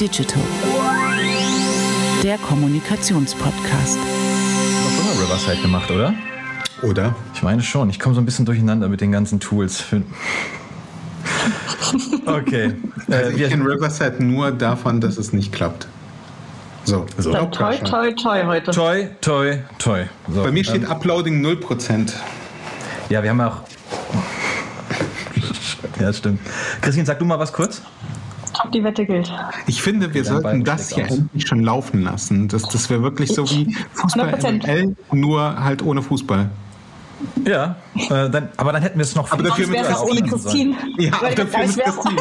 Digital, der Kommunikationspodcast. Hast du mal Riverside gemacht, oder? Oder? Ich meine schon. Ich komme so ein bisschen durcheinander mit den ganzen Tools. Okay. Also ich kenne Riverside nur davon, dass es nicht klappt. So. so. Dann toi, toi, toi heute. Toi, toi, toi. So, Bei mir steht ähm, Uploading 0%. Ja, wir haben auch. ja, stimmt. Christine, sag du mal was kurz. Die Wette gilt. Ich finde, wir sollten das hier aus. endlich schon laufen lassen. Das, das wäre wirklich so wie Fußball ML, nur halt ohne Fußball. Ja, äh, dann, aber dann hätten wir es noch aber dafür wäre es auch ohne Christine. Ja, ich wollte, dafür mit Christine.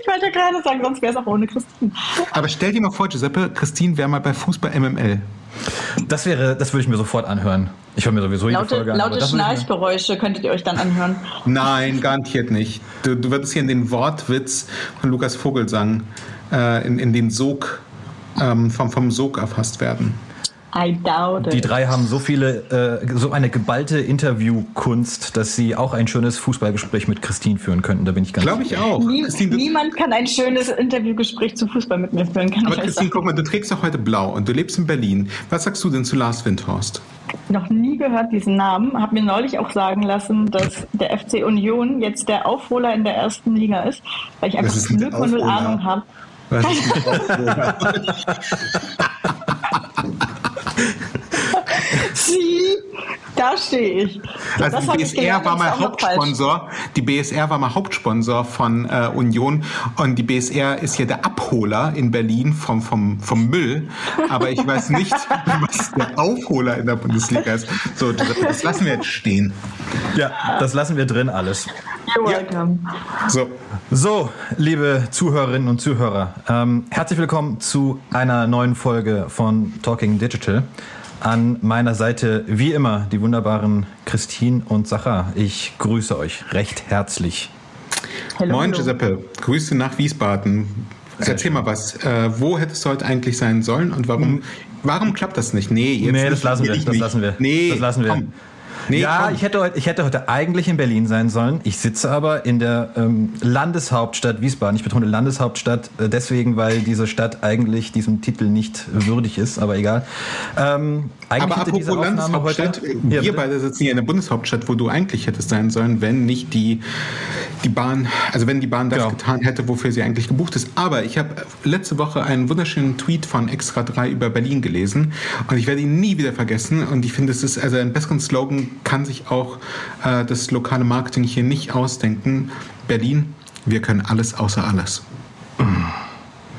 ich wollte gerade sagen, sonst wäre es auch ohne Christine. Aber stell dir mal vor, Giuseppe, Christine wäre mal bei Fußball MML. Das wäre, das würde ich mir sofort anhören. Ich höre mir sowieso laute, jede Folge an. Laute Schnarchgeräusche könntet ihr euch dann anhören. Nein, garantiert nicht. Du, du würdest hier in den Wortwitz von Lukas Vogelsang äh, in, in den Sog ähm, vom, vom Sog erfasst werden. I doubt it. Die drei haben so viele, äh, so eine geballte Interviewkunst, dass sie auch ein schönes Fußballgespräch mit Christine führen könnten. Da bin ich ganz Glaube ich auch. Nie, niemand kann ein schönes Interviewgespräch zu Fußball mit mir führen. Kann aber Christine, guck mal, du trägst doch heute blau und du lebst in Berlin. Was sagst du denn zu Lars Windhorst? Noch nie gehört diesen Namen. Hab mir neulich auch sagen lassen, dass der FC Union jetzt der Aufholer in der ersten Liga ist, weil ich einfach 0,0 Ahnung habe. Was ist Sie, da stehe ich. Also das die BSR war mal Hauptsponsor. Die BSR war mal Hauptsponsor von äh, Union und die BSR ist hier der Abholer in Berlin vom, vom, vom Müll. Aber ich weiß nicht, was der Aufholer in der Bundesliga ist. So, das lassen wir jetzt stehen. Ja, das lassen wir drin alles. You're welcome. Ja. So. so, liebe Zuhörerinnen und Zuhörer, ähm, herzlich willkommen zu einer neuen Folge von Talking Digital. An meiner Seite wie immer die wunderbaren Christine und Sacha. Ich grüße euch recht herzlich. Hello, Moin Giuseppe, Grüße nach Wiesbaden. Erzähl mal was. Äh, wo hättest du heute eigentlich sein sollen und warum, hm. warum klappt das nicht? Nee, jetzt nee das, lassen wir, das lassen wir. Nee, das lassen wir. Komm. Nee, ja, ich hätte, heute, ich hätte heute eigentlich in Berlin sein sollen. Ich sitze aber in der ähm, Landeshauptstadt Wiesbaden. Ich betone Landeshauptstadt äh, deswegen, weil diese Stadt eigentlich diesem Titel nicht würdig ist, aber egal. Ähm, aber apropos Landeshauptstadt, heute, wir ja, beide sitzen hier in der Bundeshauptstadt, wo du eigentlich hättest sein sollen, wenn nicht die, die Bahn, also wenn die Bahn das genau. getan hätte, wofür sie eigentlich gebucht ist. Aber ich habe letzte Woche einen wunderschönen Tweet von Extra 3 über Berlin gelesen und ich werde ihn nie wieder vergessen und ich finde, es ist also einen besseren Slogan kann sich auch äh, das lokale Marketing hier nicht ausdenken. Berlin, wir können alles außer alles.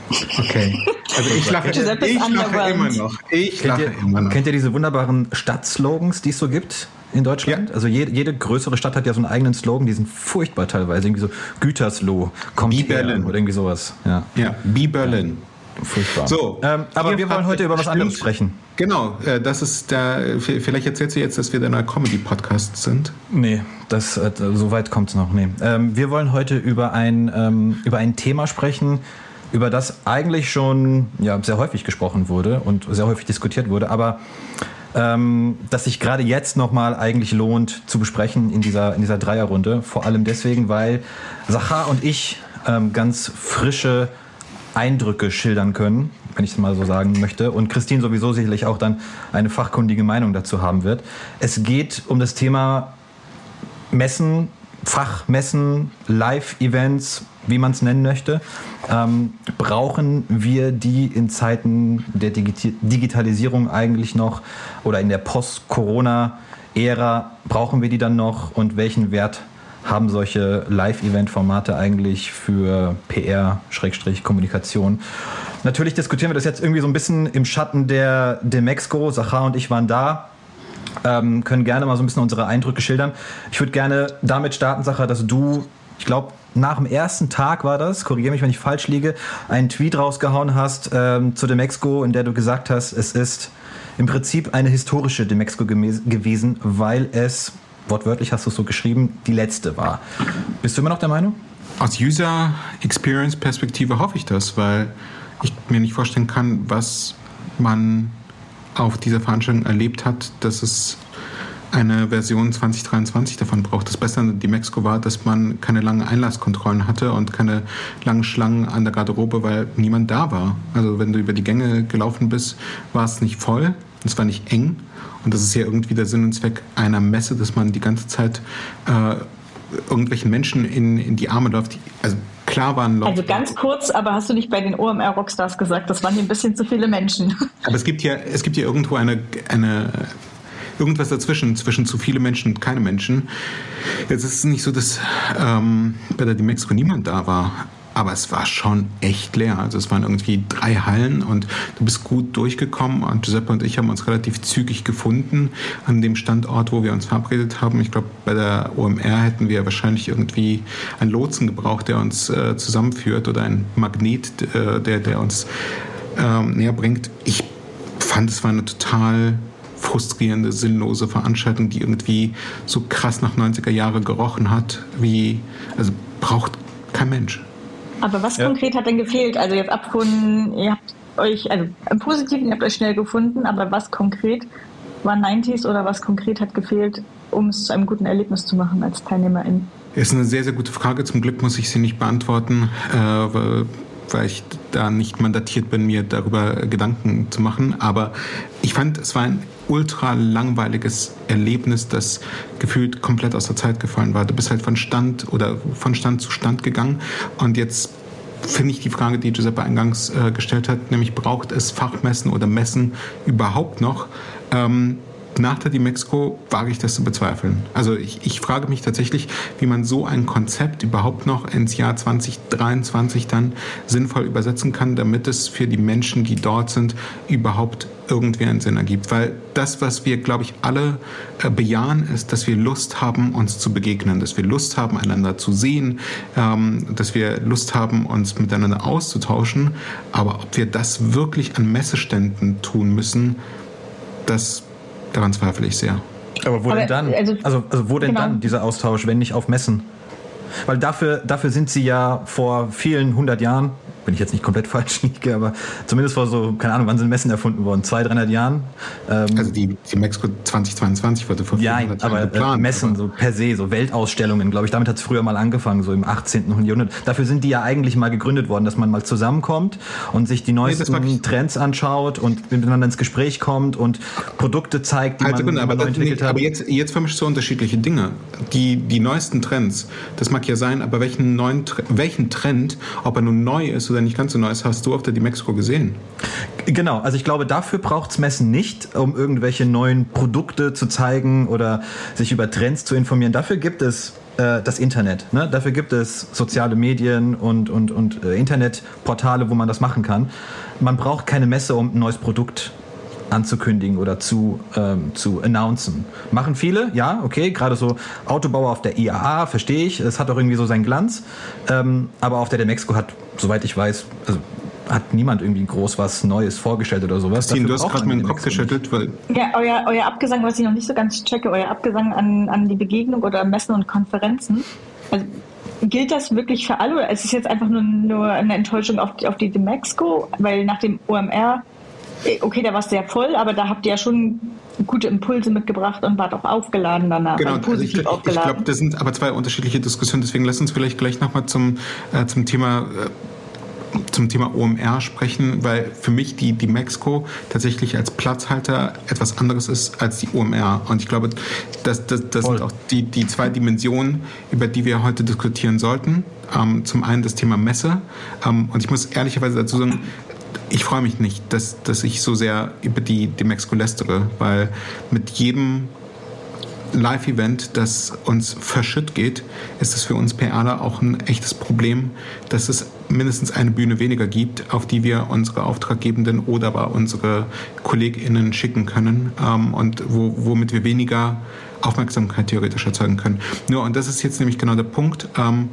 Okay. Also ich lache, ich lache immer noch. Ich kennt ihr, immer noch. Kennt ihr diese wunderbaren Stadtslogans, die es so gibt? in Deutschland. Ja. Also jede, jede, größere Stadt hat ja so einen eigenen Slogan, die sind furchtbar teilweise. Irgendwie so Gütersloh, kommt Be Berlin. oder irgendwie sowas. Ja, ja Be Berlin. Furchtbar. So, ähm, aber wir wollen heute über was anderes sprechen. Genau, äh, das ist der. Vielleicht erzählst du jetzt, dass wir der neue Comedy-Podcast sind. Nee, das, äh, so weit kommt es noch. Nee. Ähm, wir wollen heute über ein, ähm, über ein Thema sprechen, über das eigentlich schon ja, sehr häufig gesprochen wurde und sehr häufig diskutiert wurde, aber ähm, das sich gerade jetzt nochmal eigentlich lohnt zu besprechen in dieser, in dieser Dreierrunde. Vor allem deswegen, weil Sachar und ich ähm, ganz frische Eindrücke schildern können, wenn ich es mal so sagen möchte. Und Christine sowieso sicherlich auch dann eine fachkundige Meinung dazu haben wird. Es geht um das Thema Messen, Fachmessen, Live-Events, wie man es nennen möchte. Ähm, brauchen wir die in Zeiten der Digi Digitalisierung eigentlich noch oder in der Post-Corona-Ära? Brauchen wir die dann noch und welchen Wert haben solche Live-Event-Formate eigentlich für PR-Kommunikation. Natürlich diskutieren wir das jetzt irgendwie so ein bisschen im Schatten der Demexco. Sachar und ich waren da. Ähm, können gerne mal so ein bisschen unsere Eindrücke schildern. Ich würde gerne damit starten, Sacher, dass du, ich glaube, nach dem ersten Tag war das, korrigiere mich, wenn ich falsch liege, einen Tweet rausgehauen hast ähm, zu Demexco, in der du gesagt hast, es ist im Prinzip eine historische Demexco gewesen, weil es wortwörtlich hast du es so geschrieben, die letzte war. Bist du immer noch der Meinung? Aus User Experience Perspektive hoffe ich das, weil ich mir nicht vorstellen kann, was man auf dieser Veranstaltung erlebt hat, dass es eine Version 2023 davon braucht. Das Beste an die Mexiko war, dass man keine langen Einlasskontrollen hatte und keine langen Schlangen an der Garderobe, weil niemand da war. Also wenn du über die Gänge gelaufen bist, war es nicht voll, es war nicht eng. Und das ist ja irgendwie der Sinn und Zweck einer Messe, dass man die ganze Zeit äh, irgendwelchen Menschen in, in die Arme läuft. Also klar waren Leute. Also ganz kurz, aber hast du nicht bei den OMR Rockstars gesagt, das waren hier ein bisschen zu viele Menschen. Aber es gibt ja, es gibt ja irgendwo eine, eine irgendwas dazwischen, zwischen zu viele Menschen und keine Menschen. Jetzt ist es nicht so, dass ähm, bei der Dimexco niemand da war. Aber es war schon echt leer. Also es waren irgendwie drei Hallen und du bist gut durchgekommen. Und Giuseppe und ich haben uns relativ zügig gefunden an dem Standort, wo wir uns verabredet haben. Ich glaube, bei der OMR hätten wir wahrscheinlich irgendwie einen Lotsen gebraucht, der uns äh, zusammenführt oder ein Magnet, äh, der, der uns äh, näher bringt. Ich fand, es war eine total frustrierende, sinnlose Veranstaltung, die irgendwie so krass nach 90er Jahre gerochen hat, wie, also braucht kein Mensch. Aber was ja. konkret hat denn gefehlt? Also jetzt abgefunden, ihr habt euch, also im Positiven, ihr habt euch schnell gefunden, aber was konkret war 90s oder was konkret hat gefehlt, um es zu einem guten Erlebnis zu machen als Teilnehmerin? Ist eine sehr, sehr gute Frage. Zum Glück muss ich sie nicht beantworten, äh, weil weil ich da nicht mandatiert bin, mir darüber Gedanken zu machen. Aber ich fand, es war ein ultra langweiliges Erlebnis, das gefühlt komplett aus der Zeit gefallen war. Du bist halt von Stand oder von Stand zu Stand gegangen und jetzt finde ich die Frage, die Giuseppe eingangs äh, gestellt hat, nämlich braucht es Fachmessen oder Messen überhaupt noch? Ähm, nach der Dimexco wage ich das zu bezweifeln. Also ich, ich frage mich tatsächlich, wie man so ein Konzept überhaupt noch ins Jahr 2023 dann sinnvoll übersetzen kann, damit es für die Menschen, die dort sind, überhaupt irgendwie einen Sinn ergibt. Weil das, was wir, glaube ich, alle äh, bejahen, ist, dass wir Lust haben, uns zu begegnen, dass wir Lust haben, einander zu sehen, ähm, dass wir Lust haben, uns miteinander auszutauschen. Aber ob wir das wirklich an Messeständen tun müssen, das Daran zweifle ich sehr. Aber wo Aber, denn dann? Also, also, also wo denn genau. dann dieser Austausch, wenn nicht auf Messen? Weil dafür, dafür sind sie ja vor vielen hundert Jahren wenn ich jetzt nicht komplett falsch liege, aber zumindest vor so, keine Ahnung, wann sind Messen erfunden worden? 200, 300 Jahren? Ähm, also die, die Mexiko 2022 wurde vor Ja, aber äh, geplant, Messen, aber. so per se, so Weltausstellungen, glaube ich, damit hat es früher mal angefangen, so im 18. Jahrhundert. Dafür sind die ja eigentlich mal gegründet worden, dass man mal zusammenkommt und sich die neuesten nee, Trends anschaut und miteinander ins Gespräch kommt und Produkte zeigt, die also man, aber neu entwickelt hat. Aber jetzt, jetzt vermischst du unterschiedliche Dinge. Die, die neuesten Trends, das mag ja sein, aber welchen neuen, welchen Trend, ob er nun neu ist oder oder nicht ganz so nice, hast du auf der Dimexco gesehen? Genau, also ich glaube, dafür braucht es Messen nicht, um irgendwelche neuen Produkte zu zeigen oder sich über Trends zu informieren. Dafür gibt es äh, das Internet. Ne? Dafür gibt es soziale Medien und, und, und äh, Internetportale, wo man das machen kann. Man braucht keine Messe, um ein neues Produkt anzukündigen oder zu, ähm, zu announcen. Machen viele, ja, okay, gerade so Autobauer auf der IAA, verstehe ich, es hat auch irgendwie so seinen Glanz, ähm, aber auf der Demexco hat, soweit ich weiß, also hat niemand irgendwie groß was Neues vorgestellt oder sowas. Christine, du hast gerade meinen Kopf geschüttelt, weil... Ja, euer, euer Abgesang, was ich noch nicht so ganz checke, euer Abgesang an, an die Begegnung oder Messen und Konferenzen, also gilt das wirklich für alle oder ist es jetzt einfach nur, nur eine Enttäuschung auf die, auf die Demexco? Weil nach dem OMR okay, da war es sehr voll, aber da habt ihr ja schon gute Impulse mitgebracht und wart auch aufgeladen danach. Genau, also positiv also ich, ich glaube, das sind aber zwei unterschiedliche Diskussionen, deswegen lass uns vielleicht gleich nochmal zum, äh, zum Thema äh, zum Thema OMR sprechen, weil für mich die, die Mexco tatsächlich als Platzhalter etwas anderes ist als die OMR. Und ich glaube, das, das, das sind auch die, die zwei Dimensionen, über die wir heute diskutieren sollten. Ähm, zum einen das Thema Messe. Ähm, und ich muss ehrlicherweise dazu sagen, ich freue mich nicht, dass, dass ich so sehr über die, die Mexiko lästere, weil mit jedem Live-Event, das uns verschütt geht, ist es für uns PRler auch ein echtes Problem, dass es mindestens eine Bühne weniger gibt, auf die wir unsere Auftraggebenden oder aber unsere KollegInnen schicken können ähm, und wo, womit wir weniger Aufmerksamkeit theoretisch erzeugen können. Nur, und das ist jetzt nämlich genau der Punkt, ähm,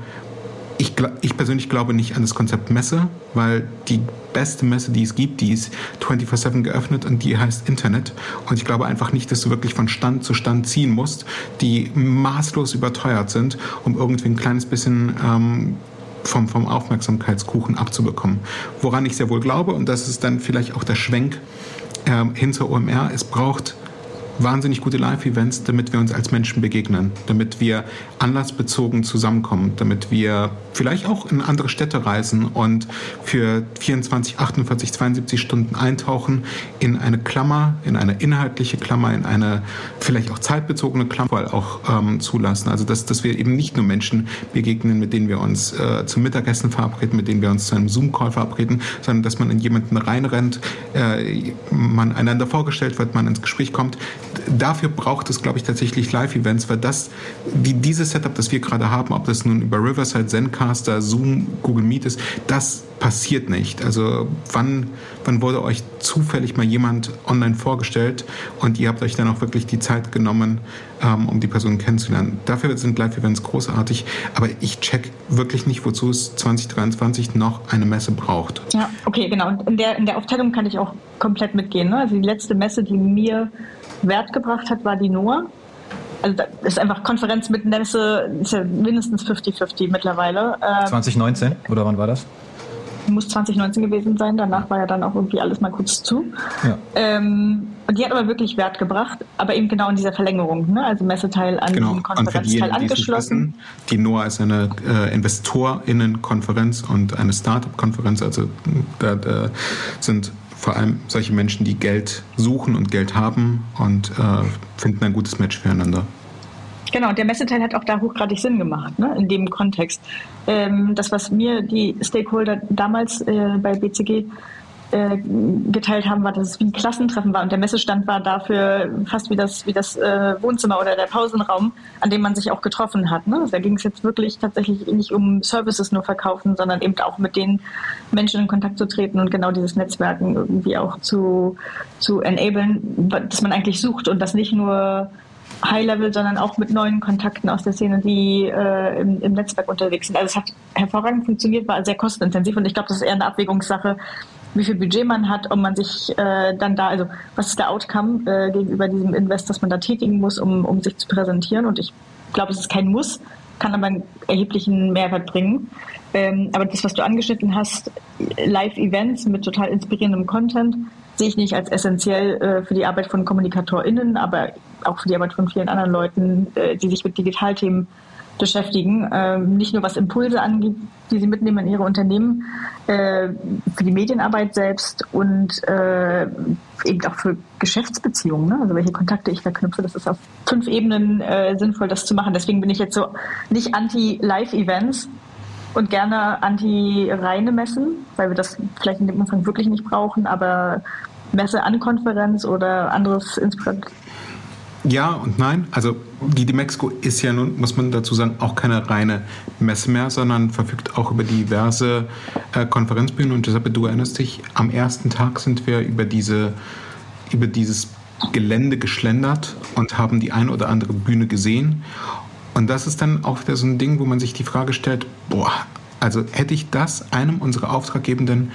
ich, ich, persönlich glaube nicht an das Konzept Messe, weil die beste Messe, die es gibt, die ist 24-7 geöffnet und die heißt Internet. Und ich glaube einfach nicht, dass du wirklich von Stand zu Stand ziehen musst, die maßlos überteuert sind, um irgendwie ein kleines bisschen ähm, vom, vom Aufmerksamkeitskuchen abzubekommen. Woran ich sehr wohl glaube, und das ist dann vielleicht auch der Schwenk ähm, zur OMR, es braucht wahnsinnig gute Live-Events, damit wir uns als Menschen begegnen, damit wir anlassbezogen zusammenkommen, damit wir vielleicht auch in andere Städte reisen und für 24, 48, 72 Stunden eintauchen in eine Klammer, in eine inhaltliche Klammer, in eine vielleicht auch zeitbezogene Klammer auch ähm, zulassen. Also dass, dass wir eben nicht nur Menschen begegnen, mit denen wir uns äh, zum Mittagessen verabreden, mit denen wir uns zu einem Zoom-Call verabreden, sondern dass man in jemanden reinrennt, äh, man einander vorgestellt wird, man ins Gespräch kommt, dafür braucht es, glaube ich, tatsächlich Live-Events, weil das, die, dieses Setup, das wir gerade haben, ob das nun über Riverside, Zencaster, Zoom, Google Meet ist, das passiert nicht. Also wann, wann wurde euch zufällig mal jemand online vorgestellt und ihr habt euch dann auch wirklich die Zeit genommen, ähm, um die Person kennenzulernen. Dafür sind Live-Events großartig, aber ich check wirklich nicht, wozu es 2023 noch eine Messe braucht. Ja, okay, genau. Und in der, in der Aufteilung kann ich auch komplett mitgehen. Ne? Also die letzte Messe, die mir Wert gebracht hat, war die NOAA. Also das ist einfach Konferenz mit Messe, ist ja mindestens 50-50 mittlerweile. 2019 ähm, oder wann war das? Muss 2019 gewesen sein, danach war ja dann auch irgendwie alles mal kurz zu. Ja. Ähm, und die hat aber wirklich Wert gebracht, aber eben genau in dieser Verlängerung, ne? also Messeteil an genau. den Konferenzteil angeschlossen. Wissen, die NOAA ist eine äh, InvestorInnen-Konferenz und eine Startup-Konferenz, also da, da sind vor allem solche Menschen, die Geld suchen und Geld haben und äh, finden ein gutes Match füreinander. Genau, der Messeteil hat auch da hochgradig Sinn gemacht, ne, in dem Kontext. Ähm, das, was mir die Stakeholder damals äh, bei BCG äh, geteilt haben, war, dass es wie ein Klassentreffen war und der Messestand war dafür fast wie das, wie das äh, Wohnzimmer oder der Pausenraum, an dem man sich auch getroffen hat. Ne? Also da ging es jetzt wirklich tatsächlich nicht um Services nur verkaufen, sondern eben auch mit den Menschen in Kontakt zu treten und genau dieses Netzwerken irgendwie auch zu, zu enablen, das man eigentlich sucht und das nicht nur High-Level, sondern auch mit neuen Kontakten aus der Szene, die äh, im, im, Netzwerk unterwegs sind. Also es hat hervorragend funktioniert, war sehr kostenintensiv und ich glaube, das ist eher eine Abwägungssache, wie viel Budget man hat, ob man sich äh, dann da, also was ist der Outcome äh, gegenüber diesem Invest, das man da tätigen muss, um, um sich zu präsentieren. Und ich glaube, es ist kein Muss, kann aber einen erheblichen Mehrwert bringen. Ähm, aber das, was du angeschnitten hast, Live-Events mit total inspirierendem Content, sehe ich nicht als essentiell äh, für die Arbeit von KommunikatorInnen, aber auch für die Arbeit von vielen anderen Leuten, äh, die sich mit Digitalthemen beschäftigen. Ähm, nicht nur was Impulse angeht, die sie mitnehmen in ihre Unternehmen, äh, für die Medienarbeit selbst und äh, eben auch für Geschäftsbeziehungen. Ne? Also welche Kontakte ich verknüpfe, das ist auf fünf Ebenen äh, sinnvoll, das zu machen. Deswegen bin ich jetzt so nicht anti-Live-Events und gerne anti-reine Messen, weil wir das vielleicht in dem Umfang wirklich nicht brauchen, aber Messe an Konferenz oder anderes Inspirat ja und nein. Also die Demexco ist ja nun, muss man dazu sagen, auch keine reine Messe mehr, sondern verfügt auch über diverse äh, Konferenzbühnen. Und deshalb, du erinnerst dich, am ersten Tag sind wir über, diese, über dieses Gelände geschlendert und haben die ein oder andere Bühne gesehen. Und das ist dann auch wieder so ein Ding, wo man sich die Frage stellt, boah, also hätte ich das einem unserer Auftraggebenden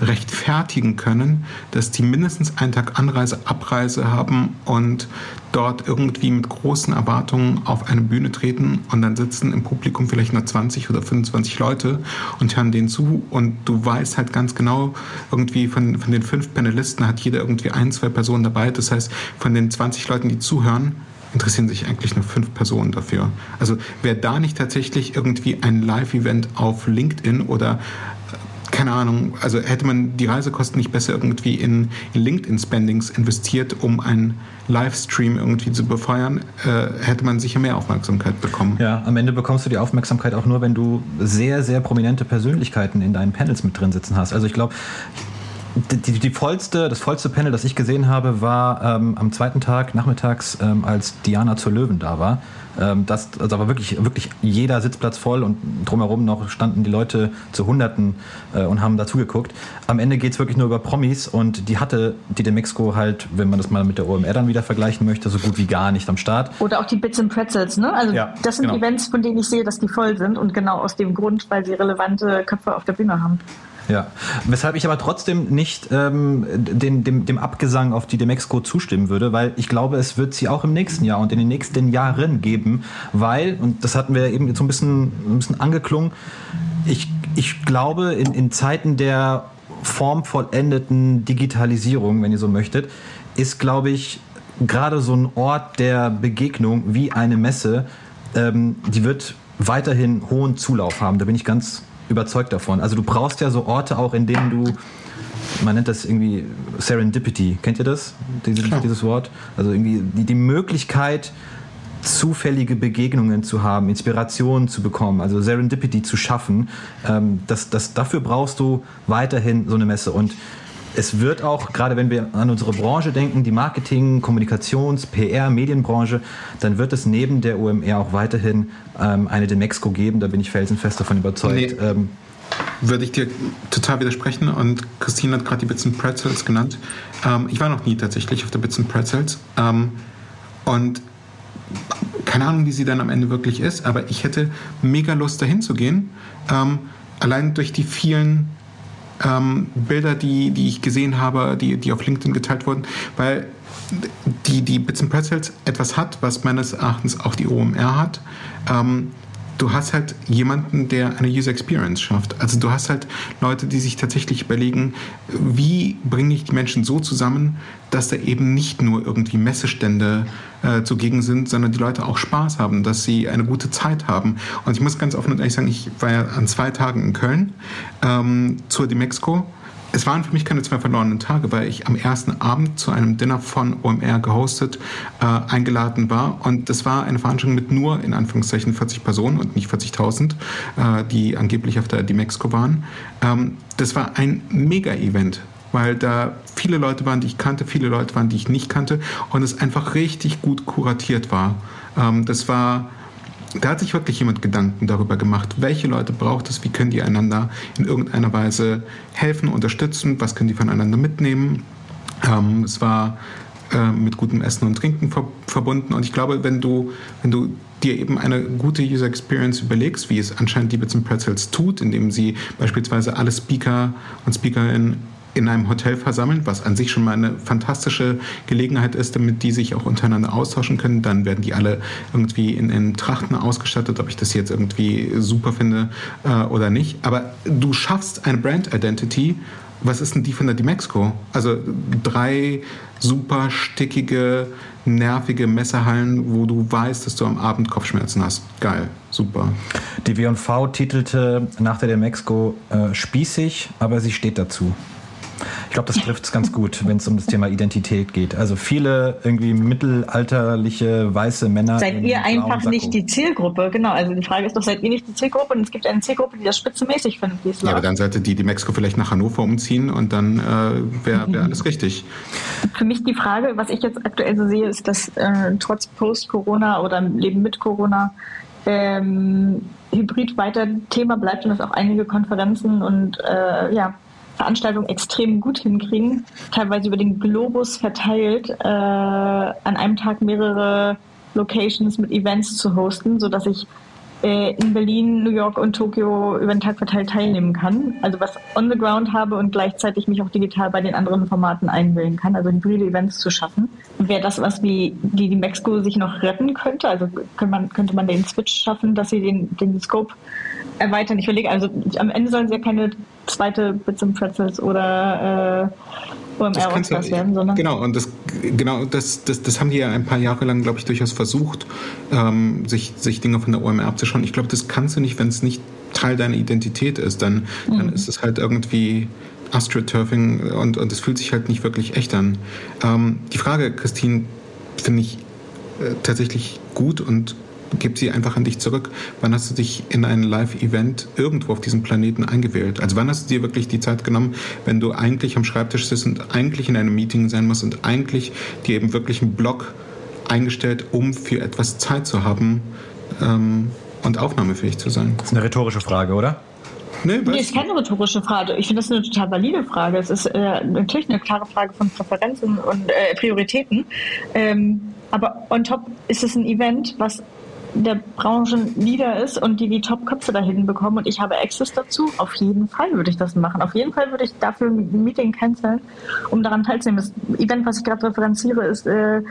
rechtfertigen können, dass die mindestens einen Tag Anreise, Abreise haben und dort irgendwie mit großen Erwartungen auf eine Bühne treten und dann sitzen im Publikum vielleicht nur 20 oder 25 Leute und hören denen zu und du weißt halt ganz genau, irgendwie von, von den fünf Panelisten hat jeder irgendwie ein, zwei Personen dabei. Das heißt, von den 20 Leuten, die zuhören, interessieren sich eigentlich nur fünf Personen dafür. Also wäre da nicht tatsächlich irgendwie ein Live-Event auf LinkedIn oder keine Ahnung, also hätte man die Reisekosten nicht besser irgendwie in, in LinkedIn-Spendings investiert, um einen Livestream irgendwie zu befeuern, äh, hätte man sicher mehr Aufmerksamkeit bekommen. Ja, am Ende bekommst du die Aufmerksamkeit auch nur, wenn du sehr, sehr prominente Persönlichkeiten in deinen Panels mit drin sitzen hast. Also ich glaube, die, die, vollste, das vollste Panel, das ich gesehen habe, war ähm, am zweiten Tag nachmittags, ähm, als Diana zur Löwen da war. Ähm, das, also aber wirklich, wirklich jeder Sitzplatz voll und drumherum noch standen die Leute zu Hunderten äh, und haben dazugeguckt. Am Ende geht es wirklich nur über Promis und die hatte die Demexco halt, wenn man das mal mit der OMR dann wieder vergleichen möchte, so gut wie gar nicht am Start. Oder auch die Bits and Pretzels, ne? Also ja, das sind genau. Events, von denen ich sehe, dass die voll sind und genau aus dem Grund, weil sie relevante Köpfe auf der Bühne haben. Ja, weshalb ich aber trotzdem nicht ähm, den, dem, dem Abgesang auf die Demexco zustimmen würde, weil ich glaube, es wird sie auch im nächsten Jahr und in den nächsten Jahren geben, weil, und das hatten wir eben so ein bisschen, ein bisschen angeklungen, ich, ich glaube, in, in Zeiten der formvollendeten Digitalisierung, wenn ihr so möchtet, ist, glaube ich, gerade so ein Ort der Begegnung wie eine Messe, ähm, die wird weiterhin hohen Zulauf haben. Da bin ich ganz überzeugt davon. Also du brauchst ja so Orte auch, in denen du man nennt das irgendwie Serendipity. Kennt ihr das? Dieses, dieses Wort? Also irgendwie die, die Möglichkeit, zufällige Begegnungen zu haben, Inspirationen zu bekommen, also Serendipity zu schaffen, ähm, das, das, dafür brauchst du weiterhin so eine Messe. Und es wird auch, gerade wenn wir an unsere Branche denken, die Marketing, Kommunikations-, PR-, Medienbranche, dann wird es neben der OMR auch weiterhin ähm, eine Demexco geben, da bin ich felsenfest davon überzeugt. Nee. Ähm, würde ich dir total widersprechen und Christine hat gerade die Bits and Pretzels genannt. Ähm, ich war noch nie tatsächlich auf der Bits and Pretzels ähm, und keine Ahnung, wie sie dann am Ende wirklich ist, aber ich hätte mega Lust dahin zu gehen. Ähm, allein durch die vielen ähm, Bilder, die, die ich gesehen habe, die, die auf LinkedIn geteilt wurden, weil die, die Bits and Pretzels etwas hat, was meines Erachtens auch die OMR hat. Ähm, du hast halt jemanden, der eine User Experience schafft. Also du hast halt Leute, die sich tatsächlich überlegen, wie bringe ich die Menschen so zusammen, dass da eben nicht nur irgendwie Messestände äh, zugegen sind, sondern die Leute auch Spaß haben, dass sie eine gute Zeit haben. Und ich muss ganz offen und ehrlich sagen, ich war ja an zwei Tagen in Köln ähm, zur Dimexco es waren für mich keine zwei verlorenen Tage, weil ich am ersten Abend zu einem Dinner von OMR gehostet äh, eingeladen war. Und das war eine Veranstaltung mit nur in Anführungszeichen 40 Personen und nicht 40.000, äh, die angeblich auf der Dimexco waren. Ähm, das war ein Mega-Event weil da viele Leute waren, die ich kannte, viele Leute waren, die ich nicht kannte und es einfach richtig gut kuratiert war. Ähm, das war da hat sich wirklich jemand Gedanken darüber gemacht, welche Leute braucht es, wie können die einander in irgendeiner Weise helfen, unterstützen, was können die voneinander mitnehmen. Ähm, es war äh, mit gutem Essen und Trinken ver verbunden und ich glaube, wenn du, wenn du dir eben eine gute User Experience überlegst, wie es anscheinend die Bits and Pretzels tut, indem sie beispielsweise alle Speaker und Speakerinnen in einem Hotel versammeln, was an sich schon mal eine fantastische Gelegenheit ist, damit die sich auch untereinander austauschen können. Dann werden die alle irgendwie in, in Trachten ausgestattet, ob ich das jetzt irgendwie super finde äh, oder nicht. Aber du schaffst eine Brand Identity. Was ist denn die von der Dimexco? Also drei super stickige, nervige Messerhallen, wo du weißt, dass du am Abend Kopfschmerzen hast. Geil, super. Die W&V titelte nach der Demexco äh, spießig, aber sie steht dazu. Ich glaube, das trifft es ganz gut, wenn es um das Thema Identität geht. Also viele irgendwie mittelalterliche weiße Männer. Seid ihr einfach Sakko. nicht die Zielgruppe? Genau, also die Frage ist doch, seid ihr nicht die Zielgruppe? Und es gibt eine Zielgruppe, die das spitzenmäßig findet, wie es Ja, aber dann sollte die, die Mexiko vielleicht nach Hannover umziehen und dann äh, wäre wär alles richtig. Für mich die Frage, was ich jetzt aktuell so sehe, ist, dass äh, trotz Post-Corona oder Leben mit Corona ähm, Hybrid weiter Thema bleibt und dass auch einige Konferenzen und äh, ja, Veranstaltungen extrem gut hinkriegen, teilweise über den Globus verteilt, äh, an einem Tag mehrere Locations mit Events zu hosten, sodass ich in Berlin, New York und Tokio über den Tag verteilt teilnehmen kann. Also was on the ground habe und gleichzeitig mich auch digital bei den anderen Formaten einwählen kann, also hybride Events zu schaffen. Wäre das was, wie die, die Mexico sich noch retten könnte? Also könnte man, könnte man den Switch schaffen, dass sie den, den Scope erweitern. Ich überlege, also am Ende sollen sie ja keine zweite Bits and Pretzels oder äh, OMR Oscars werden, sondern. Genau, und das, genau, das, das, das haben die ja ein paar Jahre lang, glaube ich, durchaus versucht, ähm, sich, sich Dinge von der OMR abzuschauen. Ich glaube, das kannst du nicht, wenn es nicht Teil deiner Identität ist. Dann, mhm. dann ist es halt irgendwie AstroTurfing und, und es fühlt sich halt nicht wirklich echt an. Ähm, die Frage, Christine, finde ich äh, tatsächlich gut und gebe sie einfach an dich zurück. Wann hast du dich in ein Live-Event irgendwo auf diesem Planeten eingewählt? Also wann hast du dir wirklich die Zeit genommen, wenn du eigentlich am Schreibtisch sitzt und eigentlich in einem Meeting sein musst und eigentlich dir eben wirklich einen Blog eingestellt, um für etwas Zeit zu haben ähm, und aufnahmefähig zu sein? Das ist eine rhetorische Frage, oder? Nee, nee, ist keine rhetorische Frage. Ich finde das eine total valide Frage. Es ist äh, natürlich eine klare Frage von Präferenzen und äh, Prioritäten. Ähm, aber on top ist es ein Event, was der Branchenleader ist und die die Top-Köpfe dahin bekommen und ich habe Access dazu, auf jeden Fall würde ich das machen. Auf jeden Fall würde ich dafür ein Meeting canceln, um daran teilzunehmen. Das Event, was ich gerade referenziere, ist äh,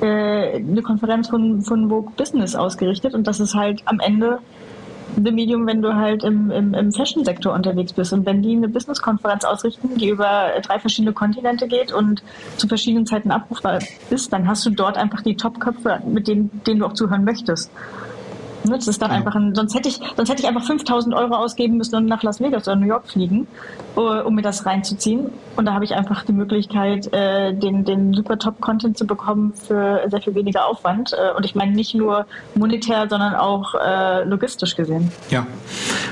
äh, eine Konferenz von, von Vogue Business ausgerichtet und das ist halt am Ende The Medium, wenn du halt im, im, im Fashion-Sektor unterwegs bist. Und wenn die eine Business-Konferenz ausrichten, die über drei verschiedene Kontinente geht und zu verschiedenen Zeiten abrufbar ist, dann hast du dort einfach die Top-Köpfe, mit denen, denen du auch zuhören möchtest. Das ist dann einfach ein, sonst hätte ich, sonst hätte ich einfach 5000 Euro ausgeben müssen und nach Las Vegas oder New York fliegen, uh, um mir das reinzuziehen. Und da habe ich einfach die Möglichkeit, äh, den, den super Top-Content zu bekommen für sehr viel weniger Aufwand. Äh, und ich meine nicht nur monetär, sondern auch äh, logistisch gesehen. Ja,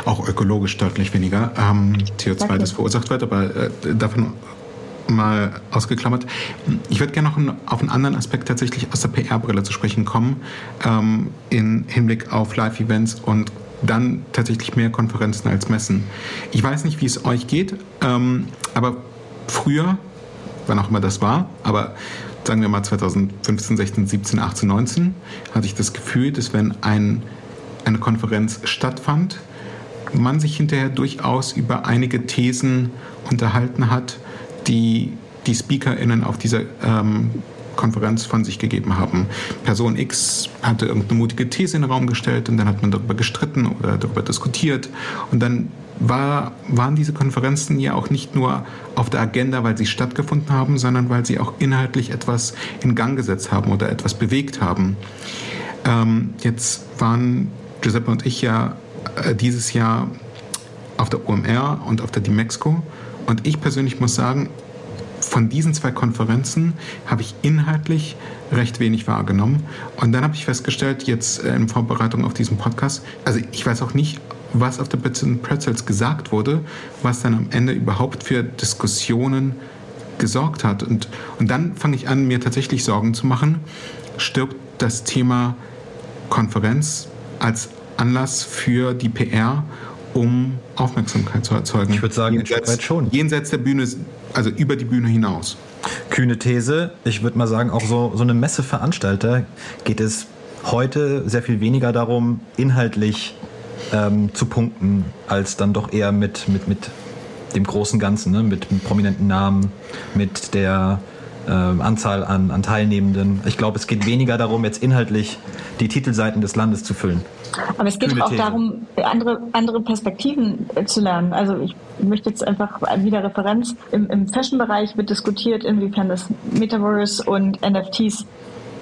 auch ökologisch deutlich weniger ähm, CO2, Danke. das verursacht wird, aber äh, davon mal ausgeklammert. Ich würde gerne noch auf einen anderen Aspekt tatsächlich aus der PR-Brille zu sprechen kommen, ähm, in Hinblick auf Live-Events und dann tatsächlich mehr Konferenzen als Messen. Ich weiß nicht, wie es euch geht, ähm, aber früher, wann auch immer das war, aber sagen wir mal 2015, 16, 17, 18, 19, hatte ich das Gefühl, dass wenn ein, eine Konferenz stattfand, man sich hinterher durchaus über einige Thesen unterhalten hat, die die SpeakerInnen auf dieser ähm, Konferenz von sich gegeben haben. Person X hatte irgendeine mutige These in den Raum gestellt und dann hat man darüber gestritten oder darüber diskutiert und dann war, waren diese Konferenzen ja auch nicht nur auf der Agenda, weil sie stattgefunden haben, sondern weil sie auch inhaltlich etwas in Gang gesetzt haben oder etwas bewegt haben. Ähm, jetzt waren Giuseppe und ich ja äh, dieses Jahr auf der OMR und auf der DMEXCO und ich persönlich muss sagen, von diesen zwei Konferenzen habe ich inhaltlich recht wenig wahrgenommen. Und dann habe ich festgestellt, jetzt äh, in Vorbereitung auf diesen Podcast, also ich weiß auch nicht, was auf der Bits and Pretzels gesagt wurde, was dann am Ende überhaupt für Diskussionen gesorgt hat. Und, und dann fange ich an, mir tatsächlich Sorgen zu machen, stirbt das Thema Konferenz als Anlass für die PR um Aufmerksamkeit zu erzeugen. Ich würde sagen, jenseits, schon. Jenseits der Bühne, also über die Bühne hinaus. Kühne These. Ich würde mal sagen, auch so, so eine Messeveranstalter geht es heute sehr viel weniger darum, inhaltlich ähm, zu punkten, als dann doch eher mit, mit, mit dem großen Ganzen, ne? mit, mit prominenten Namen, mit der äh, Anzahl an, an Teilnehmenden. Ich glaube, es geht weniger darum, jetzt inhaltlich die Titelseiten des Landes zu füllen. Aber es geht auch darum, andere, andere Perspektiven äh, zu lernen. Also ich möchte jetzt einfach wieder Referenz. Im, im Fashion-Bereich wird diskutiert, inwiefern das Metaverse und NFTs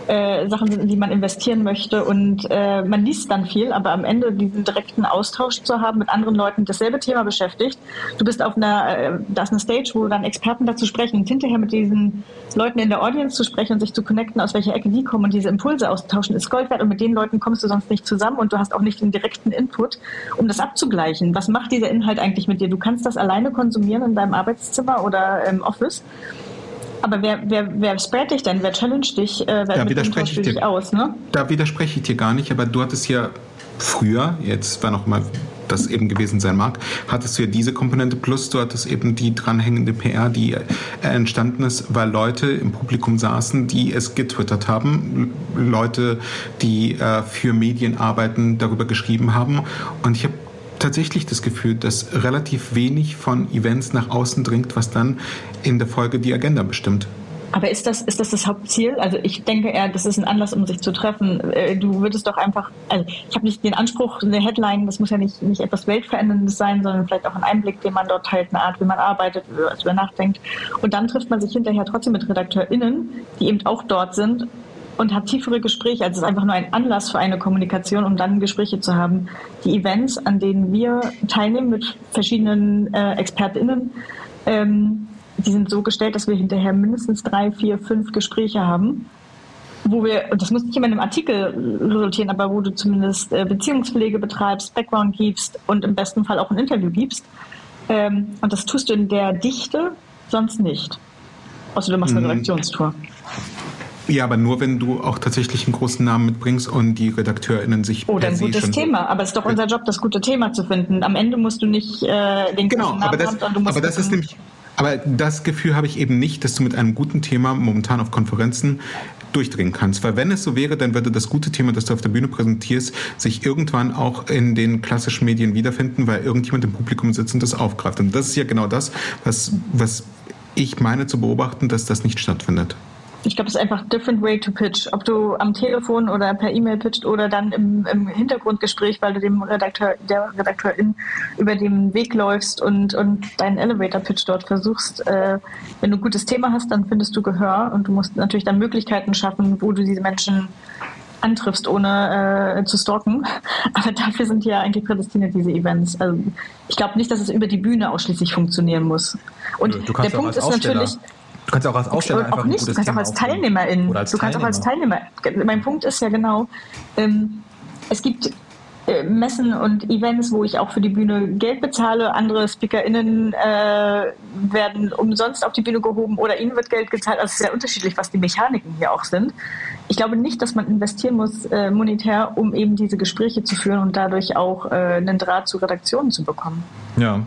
äh, Sachen sind, in die man investieren möchte und äh, man liest dann viel, aber am Ende diesen direkten Austausch zu haben mit anderen Leuten, dasselbe Thema beschäftigt. Du bist auf einer, äh, da ist eine Stage, wo dann Experten dazu sprechen und hinterher mit diesen Leuten in der Audience zu sprechen und sich zu connecten, aus welcher Ecke die kommen und diese Impulse austauschen, ist Gold wert und mit den Leuten kommst du sonst nicht zusammen und du hast auch nicht den direkten Input, um das abzugleichen. Was macht dieser Inhalt eigentlich mit dir? Du kannst das alleine konsumieren in deinem Arbeitszimmer oder im Office aber wer, wer, wer sprayt dich denn? Wer challenge dich? Äh, wer da widerspreche ich dir. Aus, ne? Da widerspreche ich dir gar nicht, aber du hattest ja früher, jetzt war noch mal das eben gewesen sein mag, hattest du ja diese Komponente plus du hattest eben die dranhängende PR, die äh, entstanden ist, weil Leute im Publikum saßen, die es getwittert haben, Leute, die äh, für Medien arbeiten, darüber geschrieben haben und ich habe tatsächlich das Gefühl, dass relativ wenig von Events nach außen dringt, was dann in der Folge die Agenda bestimmt. Aber ist das, ist das das Hauptziel? Also ich denke eher, das ist ein Anlass, um sich zu treffen. Äh, du würdest doch einfach, also ich habe nicht den Anspruch, eine Headline, das muss ja nicht, nicht etwas Weltveränderndes sein, sondern vielleicht auch ein Einblick, den man dort teilt, eine Art, wie man arbeitet, wie man nachdenkt. Und dann trifft man sich hinterher trotzdem mit RedakteurInnen, die eben auch dort sind und hat tiefere Gespräche. Also es ist einfach nur ein Anlass für eine Kommunikation, um dann Gespräche zu haben. Die Events, an denen wir teilnehmen mit verschiedenen äh, ExpertInnen, ähm, die sind so gestellt, dass wir hinterher mindestens drei, vier, fünf Gespräche haben, wo wir, und das muss nicht immer in einem Artikel resultieren, aber wo du zumindest äh, Beziehungspflege betreibst, Background gibst und im besten Fall auch ein Interview gibst. Ähm, und das tust du in der Dichte sonst nicht. Außer du machst eine mhm. Redaktionstour. Ja, aber nur wenn du auch tatsächlich einen großen Namen mitbringst und die RedakteurInnen sich. Oder ein gutes Thema. Aber es ist doch unser Job, das gute Thema zu finden. Am Ende musst du nicht äh, den genau, Namen aber das, haben, du musst. Aber das ist nämlich. Aber das Gefühl habe ich eben nicht, dass du mit einem guten Thema momentan auf Konferenzen durchdringen kannst. Weil wenn es so wäre, dann würde das gute Thema, das du auf der Bühne präsentierst, sich irgendwann auch in den klassischen Medien wiederfinden, weil irgendjemand im Publikum sitzt und das aufgreift. Und das ist ja genau das, was, was ich meine zu beobachten, dass das nicht stattfindet. Ich glaube, es ist einfach different way to pitch. Ob du am Telefon oder per E-Mail pitcht oder dann im, im, Hintergrundgespräch, weil du dem Redakteur, der Redakteurin über den Weg läufst und, und deinen Elevator-Pitch dort versuchst. Äh, wenn du ein gutes Thema hast, dann findest du Gehör und du musst natürlich dann Möglichkeiten schaffen, wo du diese Menschen antriffst, ohne äh, zu stalken. Aber dafür sind ja eigentlich prädestiniert diese Events. Also ich glaube nicht, dass es über die Bühne ausschließlich funktionieren muss. Und der Punkt ist natürlich, Du kannst auch als Aussteller einfach auch nicht, ein gutes du kannst Thema auch als Teilnehmerin. Als du kannst Teilnehmer. auch als Teilnehmer. Mein Punkt ist ja genau, ähm, es gibt äh, Messen und Events, wo ich auch für die Bühne Geld bezahle. Andere SpeakerInnen äh, werden umsonst auf die Bühne gehoben oder ihnen wird Geld gezahlt. Also es ist sehr unterschiedlich, was die Mechaniken hier auch sind. Ich glaube nicht, dass man investieren muss äh, monetär, um eben diese Gespräche zu führen und dadurch auch äh, einen Draht zu Redaktionen zu bekommen. Ja,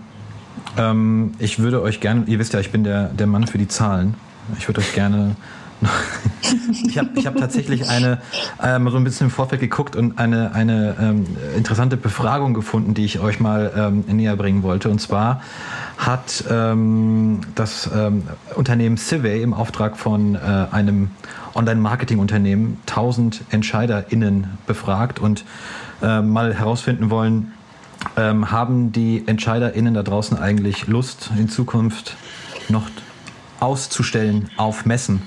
ähm, ich würde euch gerne, ihr wisst ja, ich bin der, der Mann für die Zahlen. Ich würde euch gerne ich habe ich hab tatsächlich eine, ähm, so ein bisschen im Vorfeld geguckt und eine, eine ähm, interessante Befragung gefunden, die ich euch mal ähm, näher bringen wollte. Und zwar hat ähm, das ähm, Unternehmen Civey im Auftrag von äh, einem Online-Marketing-Unternehmen 1000 EntscheiderInnen befragt und äh, mal herausfinden wollen, ähm, haben die EntscheiderInnen da draußen eigentlich Lust, in Zukunft noch auszustellen auf Messen?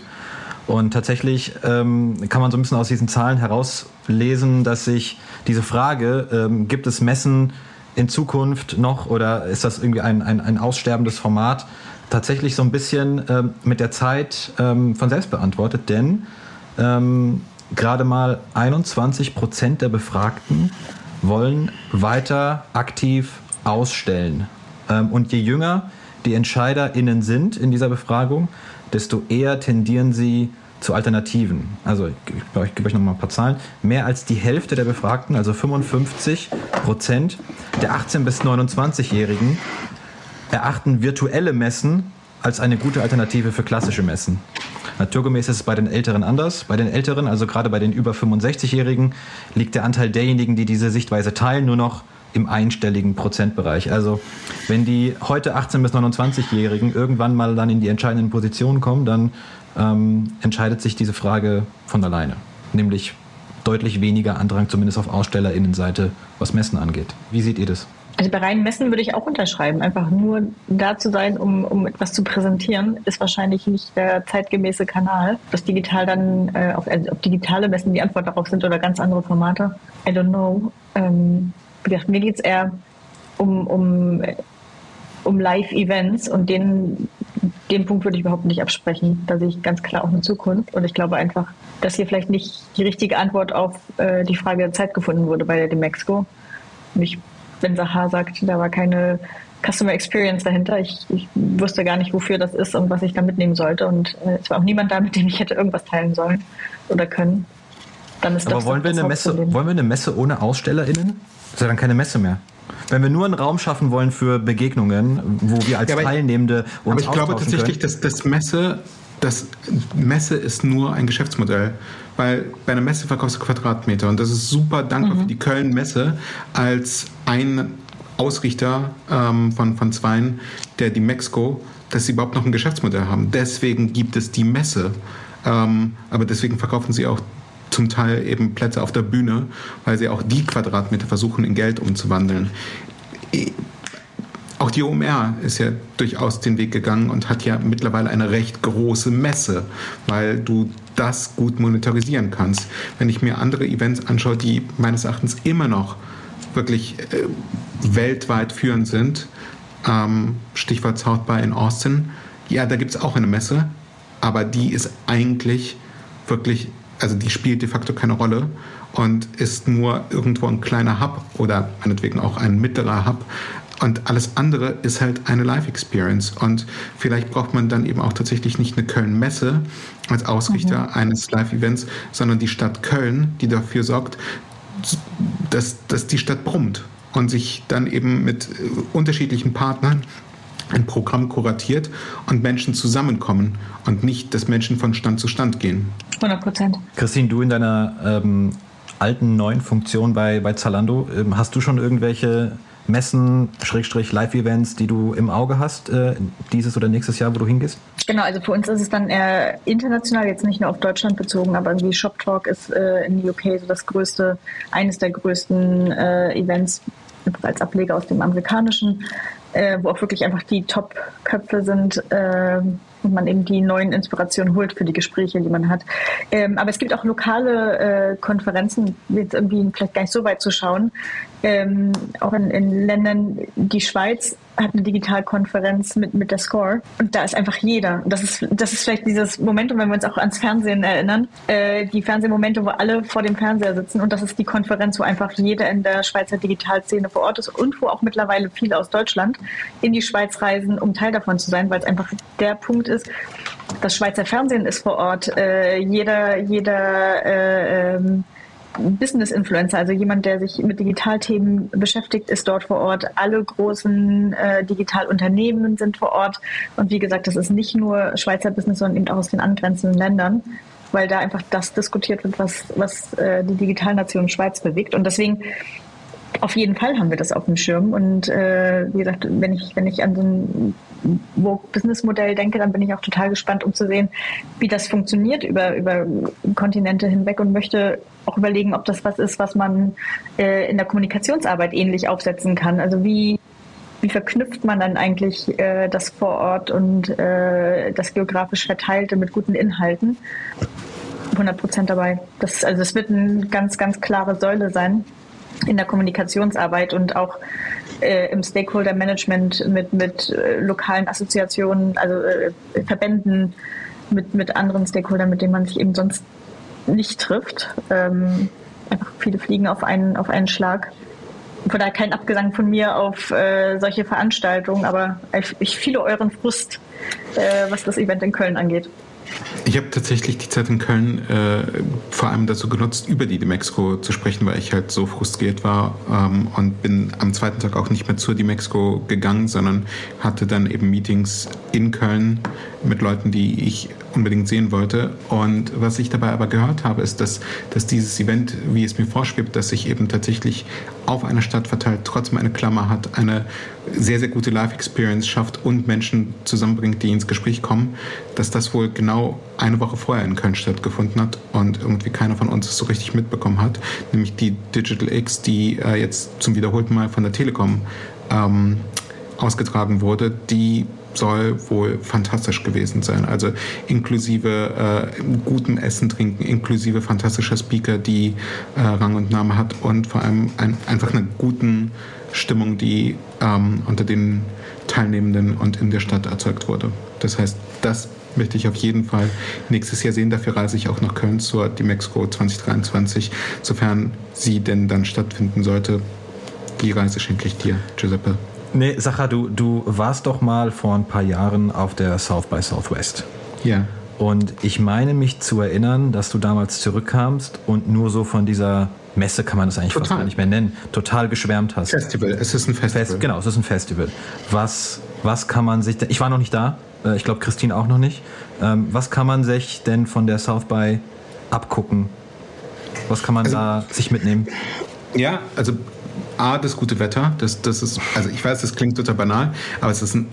Und tatsächlich ähm, kann man so ein bisschen aus diesen Zahlen herauslesen, dass sich diese Frage, ähm, gibt es Messen in Zukunft noch oder ist das irgendwie ein, ein, ein aussterbendes Format, tatsächlich so ein bisschen ähm, mit der Zeit ähm, von selbst beantwortet. Denn ähm, gerade mal 21 Prozent der Befragten wollen weiter aktiv ausstellen. Ähm, und je jünger die EntscheiderInnen sind in dieser Befragung, desto eher tendieren sie zu Alternativen. Also ich, gebe euch noch mal ein paar Zahlen. Mehr als die Hälfte der Befragten, also 55 Prozent der 18- bis 29-Jährigen, erachten virtuelle Messen als eine gute Alternative für klassische Messen. Naturgemäß ist es bei den Älteren anders. Bei den Älteren, also gerade bei den über 65-Jährigen, liegt der Anteil derjenigen, die diese Sichtweise teilen, nur noch im einstelligen Prozentbereich. Also wenn die heute 18- bis 29-Jährigen irgendwann mal dann in die entscheidenden Positionen kommen, dann ähm, entscheidet sich diese Frage von alleine. Nämlich deutlich weniger Andrang, zumindest auf AusstellerInnenseite, was Messen angeht. Wie seht ihr das? Also bei reinen Messen würde ich auch unterschreiben. Einfach nur da zu sein, um, um etwas zu präsentieren, ist wahrscheinlich nicht der zeitgemäße Kanal. Das digital dann, äh, auf, also ob digitale Messen die Antwort darauf sind oder ganz andere Formate, I don't know. Ähm, mir geht es eher um, um, um Live-Events und den, den Punkt würde ich überhaupt nicht absprechen. Da sehe ich ganz klar auch eine Zukunft. Und ich glaube einfach, dass hier vielleicht nicht die richtige Antwort auf äh, die Frage der Zeit gefunden wurde bei der Demexco. Ich wenn Sahar sagt, da war keine Customer Experience dahinter. Ich, ich, wusste gar nicht, wofür das ist und was ich da mitnehmen sollte. Und äh, es war auch niemand da, mit dem ich hätte irgendwas teilen sollen oder können. Dann ist Aber das wollen, wir eine Messe, wollen wir eine Messe ohne AusstellerInnen? Das ist ja dann keine Messe mehr. Wenn wir nur einen Raum schaffen wollen für Begegnungen, wo wir als ja, Teilnehmende uns Aber ich glaube tatsächlich, können. dass das Messe das Messe ist nur ein Geschäftsmodell, weil bei einer Messe verkaufst du Quadratmeter und das ist super dankbar mhm. für die Köln-Messe als ein Ausrichter ähm, von, von Zweien, der die Mexiko, dass sie überhaupt noch ein Geschäftsmodell haben. Deswegen gibt es die Messe, ähm, aber deswegen verkaufen sie auch zum Teil eben Plätze auf der Bühne, weil sie auch die Quadratmeter versuchen in Geld umzuwandeln auch die OMR ist ja durchaus den Weg gegangen und hat ja mittlerweile eine recht große Messe, weil du das gut monetarisieren kannst. Wenn ich mir andere Events anschaue, die meines Erachtens immer noch wirklich äh, weltweit führend sind, ähm, Stichwort South by in Austin, ja, da gibt es auch eine Messe, aber die ist eigentlich wirklich, also die spielt de facto keine Rolle und ist nur irgendwo ein kleiner Hub oder meinetwegen auch ein mittlerer Hub, und alles andere ist halt eine Live-Experience. Und vielleicht braucht man dann eben auch tatsächlich nicht eine Köln-Messe als Ausrichter mhm. eines Live-Events, sondern die Stadt Köln, die dafür sorgt, dass, dass die Stadt brummt und sich dann eben mit äh, unterschiedlichen Partnern ein Programm kuratiert und Menschen zusammenkommen und nicht, dass Menschen von Stand zu Stand gehen. 100 Prozent. Christine, du in deiner ähm, alten neuen Funktion bei, bei Zalando, ähm, hast du schon irgendwelche Messen, Schrägstrich, Live-Events, die du im Auge hast, äh, dieses oder nächstes Jahr, wo du hingehst? Genau, also für uns ist es dann eher international, jetzt nicht nur auf Deutschland bezogen, aber irgendwie Shop Talk ist äh, in UK so das größte, eines der größten äh, Events als Ableger aus dem amerikanischen, wo auch wirklich einfach die Top-Köpfe sind. Und man eben die neuen Inspirationen holt für die Gespräche, die man hat. Ähm, aber es gibt auch lokale äh, Konferenzen, jetzt irgendwie vielleicht gar nicht so weit zu schauen, ähm, auch in, in Ländern, die Schweiz hat eine Digitalkonferenz mit, mit der Score. Und da ist einfach jeder. Das ist, das ist vielleicht dieses Momentum, wenn wir uns auch ans Fernsehen erinnern, äh, die Fernsehmomente, wo alle vor dem Fernseher sitzen. Und das ist die Konferenz, wo einfach jeder in der Schweizer Digitalszene vor Ort ist und wo auch mittlerweile viele aus Deutschland in die Schweiz reisen, um Teil davon zu sein, weil es einfach der Punkt ist, das Schweizer Fernsehen ist vor Ort, äh, jeder, jeder äh, ähm, Business-Influencer, also jemand, der sich mit Digitalthemen beschäftigt, ist dort vor Ort. Alle großen äh, Digitalunternehmen sind vor Ort. Und wie gesagt, das ist nicht nur Schweizer Business, sondern eben auch aus den angrenzenden Ländern, weil da einfach das diskutiert wird, was, was äh, die Digitalnation Schweiz bewegt. Und deswegen auf jeden Fall haben wir das auf dem Schirm. Und äh, wie gesagt, wenn ich, wenn ich an so ein Business-Modell denke, dann bin ich auch total gespannt, um zu sehen, wie das funktioniert über, über Kontinente hinweg und möchte auch überlegen, ob das was ist, was man äh, in der Kommunikationsarbeit ähnlich aufsetzen kann. Also wie, wie verknüpft man dann eigentlich äh, das vor Ort und äh, das geografisch Verteilte mit guten Inhalten? 100 Prozent dabei. Das, also es wird eine ganz, ganz klare Säule sein in der Kommunikationsarbeit und auch äh, im Stakeholder-Management mit, mit äh, lokalen Assoziationen, also äh, Verbänden, mit, mit anderen Stakeholdern, mit denen man sich eben sonst nicht trifft. Ähm, einfach viele fliegen auf einen, auf einen Schlag. Von daher kein Abgesang von mir auf äh, solche Veranstaltungen, aber ich, ich fühle euren Frust, äh, was das Event in Köln angeht. Ich habe tatsächlich die Zeit in Köln äh, vor allem dazu genutzt, über die Demexco zu sprechen, weil ich halt so frustriert war ähm, und bin am zweiten Tag auch nicht mehr zur Demexco gegangen, sondern hatte dann eben Meetings in Köln mit Leuten, die ich unbedingt sehen wollte. Und was ich dabei aber gehört habe, ist, dass, dass dieses Event, wie es mir vorschwebt, dass sich eben tatsächlich auf eine Stadt verteilt, trotzdem eine Klammer hat, eine sehr, sehr gute Life-Experience schafft und Menschen zusammenbringt, die ins Gespräch kommen, dass das wohl genau eine Woche vorher in Köln stattgefunden hat und irgendwie keiner von uns es so richtig mitbekommen hat, nämlich die Digital X, die äh, jetzt zum wiederholten Mal von der Telekom ähm, ausgetragen wurde, die soll wohl fantastisch gewesen sein. Also inklusive äh, gutem Essen, Trinken, inklusive fantastischer Speaker, die äh, Rang und Name hat und vor allem ein, einfach einer guten Stimmung, die ähm, unter den Teilnehmenden und in der Stadt erzeugt wurde. Das heißt, das möchte ich auf jeden Fall nächstes Jahr sehen. Dafür reise ich auch nach Köln zur Dimexco 2023, sofern sie denn dann stattfinden sollte. Die Reise schenke ich dir, Giuseppe. Nee, Sacha, du, du warst doch mal vor ein paar Jahren auf der South by Southwest. Ja. Und ich meine mich zu erinnern, dass du damals zurückkamst und nur so von dieser Messe kann man das eigentlich total. fast gar nicht mehr nennen, total geschwärmt hast. Festival, es ist ein Festival. Fest, genau, es ist ein Festival. Was, was kann man sich, ich war noch nicht da, äh, ich glaube Christine auch noch nicht. Ähm, was kann man sich denn von der South by abgucken? Was kann man also, da sich mitnehmen? Ja, also A, das gute Wetter, das, das ist, also ich weiß, das klingt total banal, aber es ist ein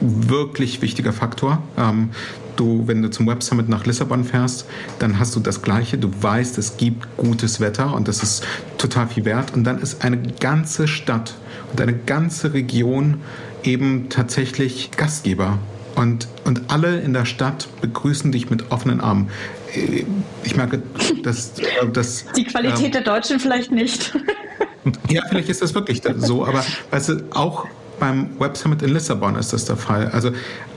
wirklich wichtiger Faktor. Ähm, du, wenn du zum Web Summit nach Lissabon fährst, dann hast du das Gleiche. Du weißt, es gibt gutes Wetter und das ist total viel wert. Und dann ist eine ganze Stadt und eine ganze Region eben tatsächlich Gastgeber. Und, und alle in der Stadt begrüßen dich mit offenen Armen. Ich merke, dass. dass Die Qualität ähm, der Deutschen vielleicht nicht. Ja, vielleicht ist das wirklich so, aber weißt du, auch beim Web Summit in Lissabon ist das der Fall. Also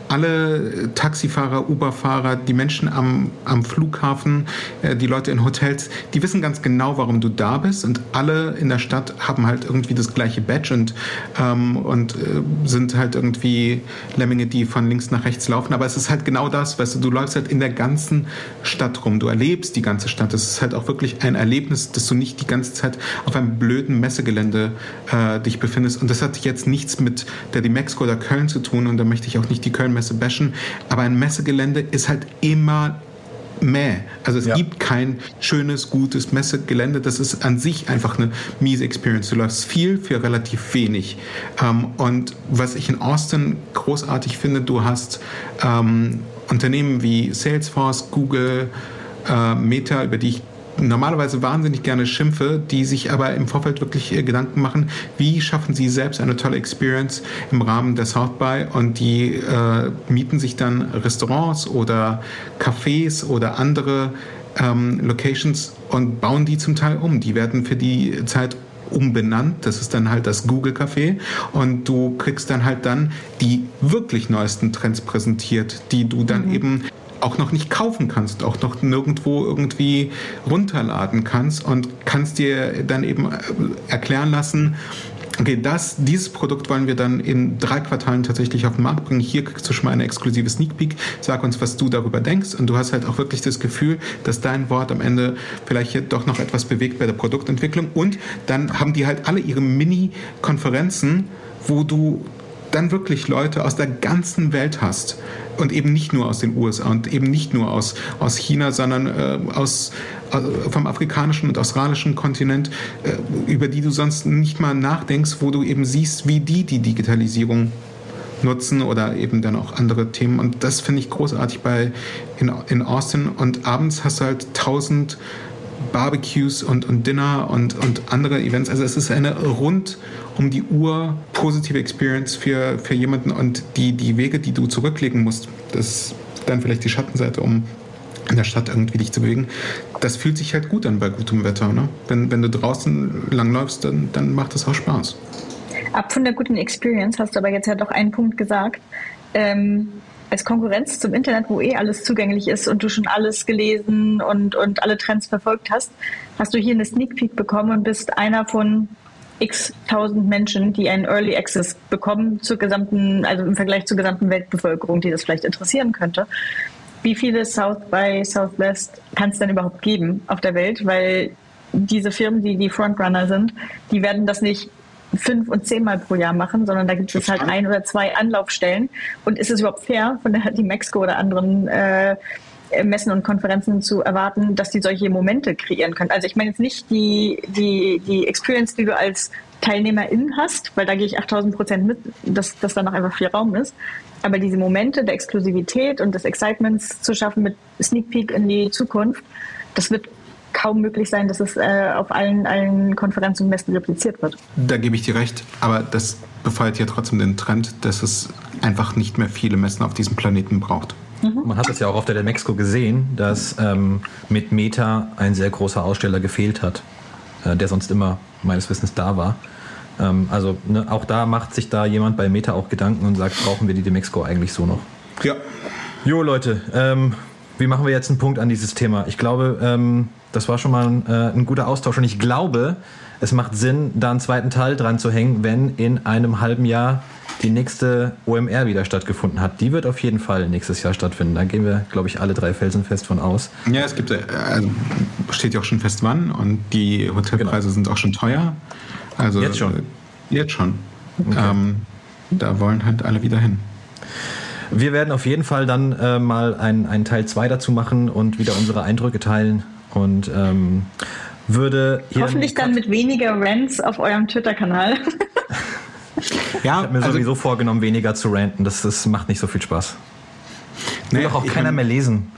alle Taxifahrer, Uberfahrer, die Menschen am, am Flughafen, äh, die Leute in Hotels, die wissen ganz genau, warum du da bist und alle in der Stadt haben halt irgendwie das gleiche Badge und, ähm, und äh, sind halt irgendwie Lemminge, die von links nach rechts laufen. Aber es ist halt genau das, weißt du, du läufst halt in der ganzen Stadt rum, du erlebst die ganze Stadt. Es ist halt auch wirklich ein Erlebnis, dass du nicht die ganze Zeit auf einem blöden Messegelände äh, dich befindest. Und das hat jetzt nichts mit der Dimexco oder Köln zu tun und da möchte ich auch nicht die Köln Messe bashen, aber ein Messegelände ist halt immer mäh. Also es ja. gibt kein schönes, gutes Messegelände. Das ist an sich einfach eine miese Experience. Du läufst viel für relativ wenig. Ähm, und was ich in Austin großartig finde, du hast ähm, Unternehmen wie Salesforce, Google, äh, Meta, über die ich normalerweise wahnsinnig gerne schimpfe, die sich aber im Vorfeld wirklich äh, Gedanken machen, wie schaffen sie selbst eine tolle Experience im Rahmen der South by und die äh, mieten sich dann Restaurants oder Cafés oder andere ähm, Locations und bauen die zum Teil um. Die werden für die Zeit umbenannt. Das ist dann halt das Google Café und du kriegst dann halt dann die wirklich neuesten Trends präsentiert, die du dann mhm. eben auch noch nicht kaufen kannst, auch noch nirgendwo irgendwie runterladen kannst und kannst dir dann eben äh, erklären lassen, okay, das, dieses Produkt wollen wir dann in drei Quartalen tatsächlich auf den Markt bringen. Hier kriegst du schon mal eine exklusive Sneak Peek. Sag uns, was du darüber denkst. Und du hast halt auch wirklich das Gefühl, dass dein Wort am Ende vielleicht hier doch noch etwas bewegt bei der Produktentwicklung. Und dann haben die halt alle ihre Mini-Konferenzen, wo du dann wirklich Leute aus der ganzen Welt hast und eben nicht nur aus den USA und eben nicht nur aus, aus China, sondern äh, aus, äh, vom afrikanischen und australischen Kontinent, äh, über die du sonst nicht mal nachdenkst, wo du eben siehst, wie die die Digitalisierung nutzen oder eben dann auch andere Themen. Und das finde ich großartig bei in, in Austin. Und abends hast du halt tausend Barbecues und, und Dinner und, und andere Events. Also es ist eine rund um die Uhr positive Experience für, für jemanden und die, die Wege, die du zurücklegen musst, das ist dann vielleicht die Schattenseite, um in der Stadt irgendwie dich zu bewegen. Das fühlt sich halt gut an bei gutem Wetter. Ne? Wenn, wenn du draußen langläufst, dann, dann macht das auch Spaß. Ab von der guten Experience hast du aber jetzt ja doch einen Punkt gesagt. Ähm, als Konkurrenz zum Internet, wo eh alles zugänglich ist und du schon alles gelesen und, und alle Trends verfolgt hast, hast du hier eine Sneak Peek bekommen und bist einer von x tausend Menschen, die einen Early Access bekommen zur gesamten, also im Vergleich zur gesamten Weltbevölkerung, die das vielleicht interessieren könnte. Wie viele South by Southwest kann es denn überhaupt geben auf der Welt? Weil diese Firmen, die die Frontrunner sind, die werden das nicht fünf und zehnmal pro Jahr machen, sondern da gibt es halt ein oder zwei Anlaufstellen. Und ist es überhaupt fair, von der die Mexico oder anderen äh, Messen und Konferenzen zu erwarten, dass die solche Momente kreieren können. Also ich meine jetzt nicht die, die, die Experience, die du als Teilnehmerin hast, weil da gehe ich 8000 Prozent mit, dass, dass da noch einfach viel Raum ist. Aber diese Momente der Exklusivität und des Excitements zu schaffen mit Sneak Peek in die Zukunft, das wird kaum möglich sein, dass es äh, auf allen, allen Konferenzen und Messen repliziert wird. Da gebe ich dir recht, aber das befeuert ja trotzdem den Trend, dass es einfach nicht mehr viele Messen auf diesem Planeten braucht. Mhm. Man hat es ja auch auf der Demexco gesehen, dass ähm, mit Meta ein sehr großer Aussteller gefehlt hat, äh, der sonst immer meines Wissens da war. Ähm, also ne, auch da macht sich da jemand bei Meta auch Gedanken und sagt, brauchen wir die Demexco eigentlich so noch? Ja. Jo Leute, ähm, wie machen wir jetzt einen Punkt an dieses Thema? Ich glaube, ähm, das war schon mal ein, äh, ein guter Austausch und ich glaube, es macht Sinn, da einen zweiten Teil dran zu hängen, wenn in einem halben Jahr die nächste OMR wieder stattgefunden hat. Die wird auf jeden Fall nächstes Jahr stattfinden. Da gehen wir, glaube ich, alle drei felsenfest von aus. Ja, es gibt, äh, also steht ja auch schon fest wann und die Hotelpreise genau. sind auch schon teuer. Also jetzt schon. Äh, jetzt schon. Okay. Ähm, da wollen halt alle wieder hin. Wir werden auf jeden Fall dann äh, mal einen Teil 2 dazu machen und wieder unsere Eindrücke teilen und ähm, würde hoffentlich dann mit weniger Rants auf eurem Twitter-Kanal. Ja, ich habe mir also, sowieso vorgenommen, weniger zu ranten. Das, das macht nicht so viel Spaß. Will doch auch keiner mehr lesen.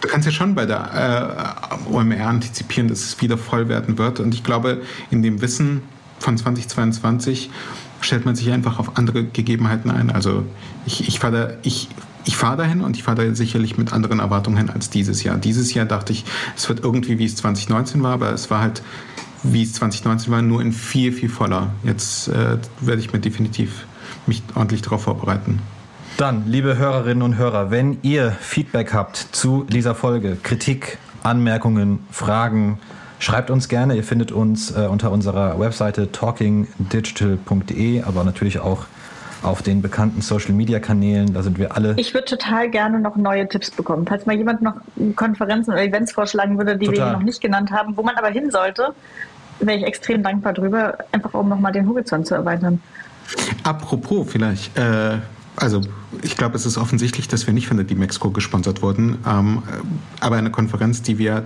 Du kannst ja schon bei der äh, OMR antizipieren, dass es wieder voll werden wird. Und ich glaube, in dem Wissen von 2022 stellt man sich einfach auf andere Gegebenheiten ein. Also ich, ich fahre da, ich, ich fahr dahin und ich fahre da sicherlich mit anderen Erwartungen hin als dieses Jahr. Dieses Jahr dachte ich, es wird irgendwie, wie es 2019 war, aber es war halt wie es 2019 war, nur in viel, viel voller. Jetzt äh, werde ich mir definitiv mich ordentlich darauf vorbereiten. Dann, liebe Hörerinnen und Hörer, wenn ihr Feedback habt zu dieser Folge, Kritik, Anmerkungen, Fragen, schreibt uns gerne. Ihr findet uns äh, unter unserer Webseite talkingdigital.de, aber natürlich auch auf den bekannten Social Media Kanälen. Da sind wir alle. Ich würde total gerne noch neue Tipps bekommen. Falls mal jemand noch Konferenzen oder Events vorschlagen würde, die total. wir noch nicht genannt haben, wo man aber hin sollte, wäre ich extrem dankbar drüber, einfach um nochmal den Horizont zu erweitern. Apropos vielleicht, äh, also ich glaube, es ist offensichtlich, dass wir nicht von der D-Mexco gesponsert wurden, ähm, aber eine Konferenz, die wir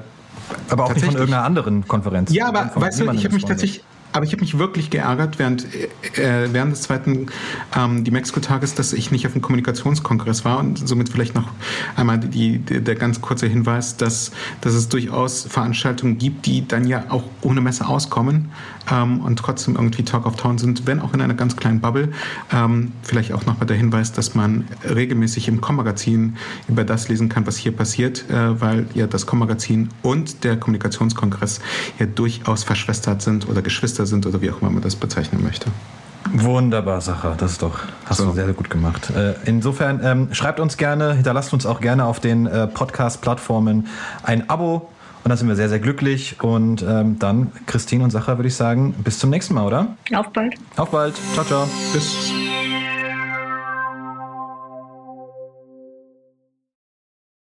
aber auch nicht von irgendeiner anderen Konferenz. Ja, aber weißt du, ich habe mich tatsächlich, aber ich habe mich wirklich geärgert während, äh, während des zweiten ähm, die Mexiko-Tages, dass ich nicht auf dem Kommunikationskongress war und somit vielleicht noch einmal die, die, der ganz kurze Hinweis, dass, dass es durchaus Veranstaltungen gibt, die dann ja auch ohne Messe auskommen ähm, und trotzdem irgendwie Talk of Town sind, wenn auch in einer ganz kleinen Bubble. Ähm, vielleicht auch nochmal der Hinweis, dass man regelmäßig im Com-Magazin über das lesen kann, was hier passiert, äh, weil ja das Com-Magazin und der Kommunikationskongress ja durchaus verschwestert sind oder Geschwister Geschwister sind oder wie auch immer man das bezeichnen möchte. Wunderbar, Sache. Das ist doch, hast so. du sehr, sehr gut gemacht. Äh, insofern ähm, schreibt uns gerne, hinterlasst uns auch gerne auf den äh, Podcast-Plattformen ein Abo. Und da sind wir sehr, sehr glücklich. Und ähm, dann, Christine und Sacha, würde ich sagen, bis zum nächsten Mal, oder? Auf bald. Auf bald. Ciao, ciao. Bis.